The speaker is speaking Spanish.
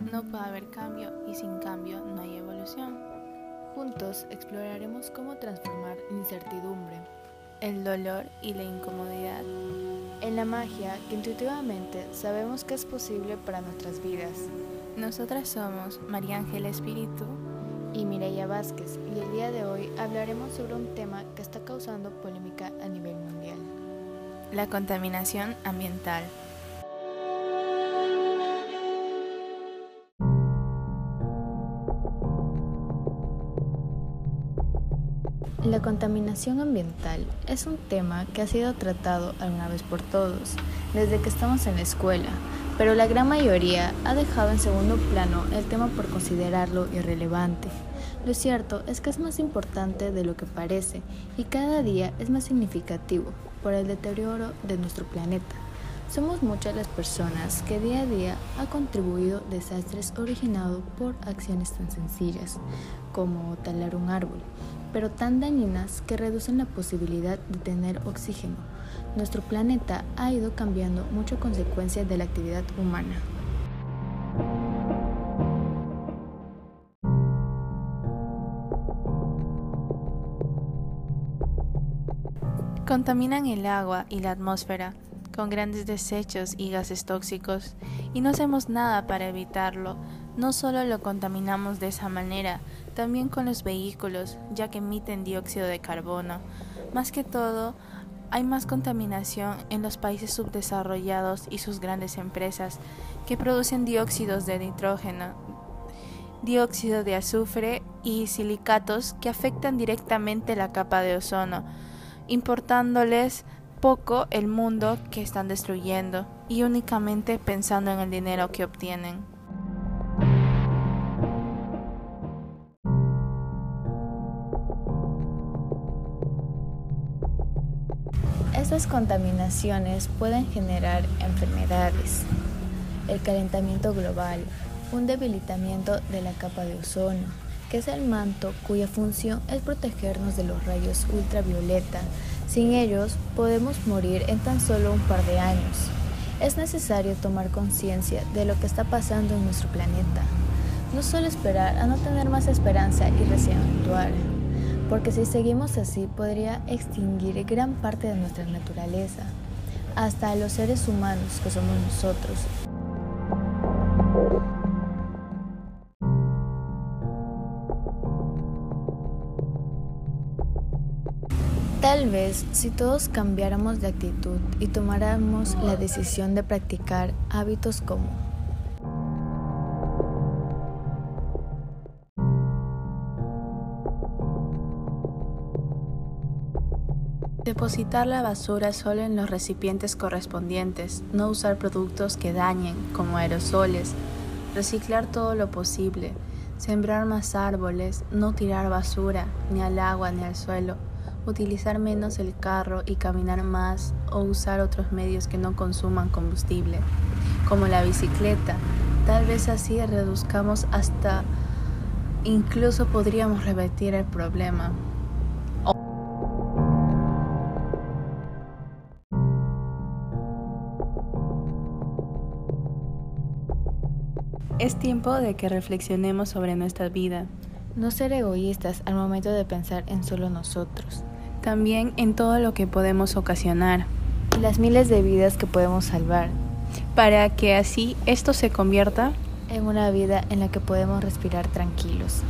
no puede haber cambio y sin cambio no hay evolución. Juntos exploraremos cómo transformar la incertidumbre, el dolor y la incomodidad en la magia que intuitivamente sabemos que es posible para nuestras vidas. Nosotras somos María Ángela Espíritu y Mireya Vázquez y el día de hoy hablaremos sobre un tema que está causando polémica a nivel mundial. La contaminación ambiental. La contaminación ambiental es un tema que ha sido tratado alguna vez por todos, desde que estamos en la escuela, pero la gran mayoría ha dejado en segundo plano el tema por considerarlo irrelevante. Lo cierto es que es más importante de lo que parece y cada día es más significativo por el deterioro de nuestro planeta. Somos muchas las personas que día a día ha contribuido desastres originados por acciones tan sencillas como talar un árbol, pero tan dañinas que reducen la posibilidad de tener oxígeno. Nuestro planeta ha ido cambiando mucho consecuencia de la actividad humana. Contaminan el agua y la atmósfera con grandes desechos y gases tóxicos y no hacemos nada para evitarlo. No solo lo contaminamos de esa manera, también con los vehículos, ya que emiten dióxido de carbono. Más que todo, hay más contaminación en los países subdesarrollados y sus grandes empresas que producen dióxidos de nitrógeno, dióxido de azufre y silicatos que afectan directamente la capa de ozono, importándoles poco el mundo que están destruyendo y únicamente pensando en el dinero que obtienen. Estas contaminaciones pueden generar enfermedades, el calentamiento global, un debilitamiento de la capa de ozono, que es el manto cuya función es protegernos de los rayos ultravioleta. Sin ellos podemos morir en tan solo un par de años. Es necesario tomar conciencia de lo que está pasando en nuestro planeta. No solo esperar a no tener más esperanza y recién actuar, porque si seguimos así podría extinguir gran parte de nuestra naturaleza, hasta los seres humanos que somos nosotros. Tal vez si todos cambiáramos de actitud y tomáramos la decisión de practicar hábitos como Depositar la basura solo en los recipientes correspondientes, no usar productos que dañen, como aerosoles, reciclar todo lo posible, sembrar más árboles, no tirar basura, ni al agua ni al suelo, utilizar menos el carro y caminar más o usar otros medios que no consuman combustible, como la bicicleta. Tal vez así reduzcamos hasta incluso podríamos revertir el problema. Es tiempo de que reflexionemos sobre nuestra vida. No ser egoístas al momento de pensar en solo nosotros. También en todo lo que podemos ocasionar. Y las miles de vidas que podemos salvar. Para que así esto se convierta en una vida en la que podemos respirar tranquilos.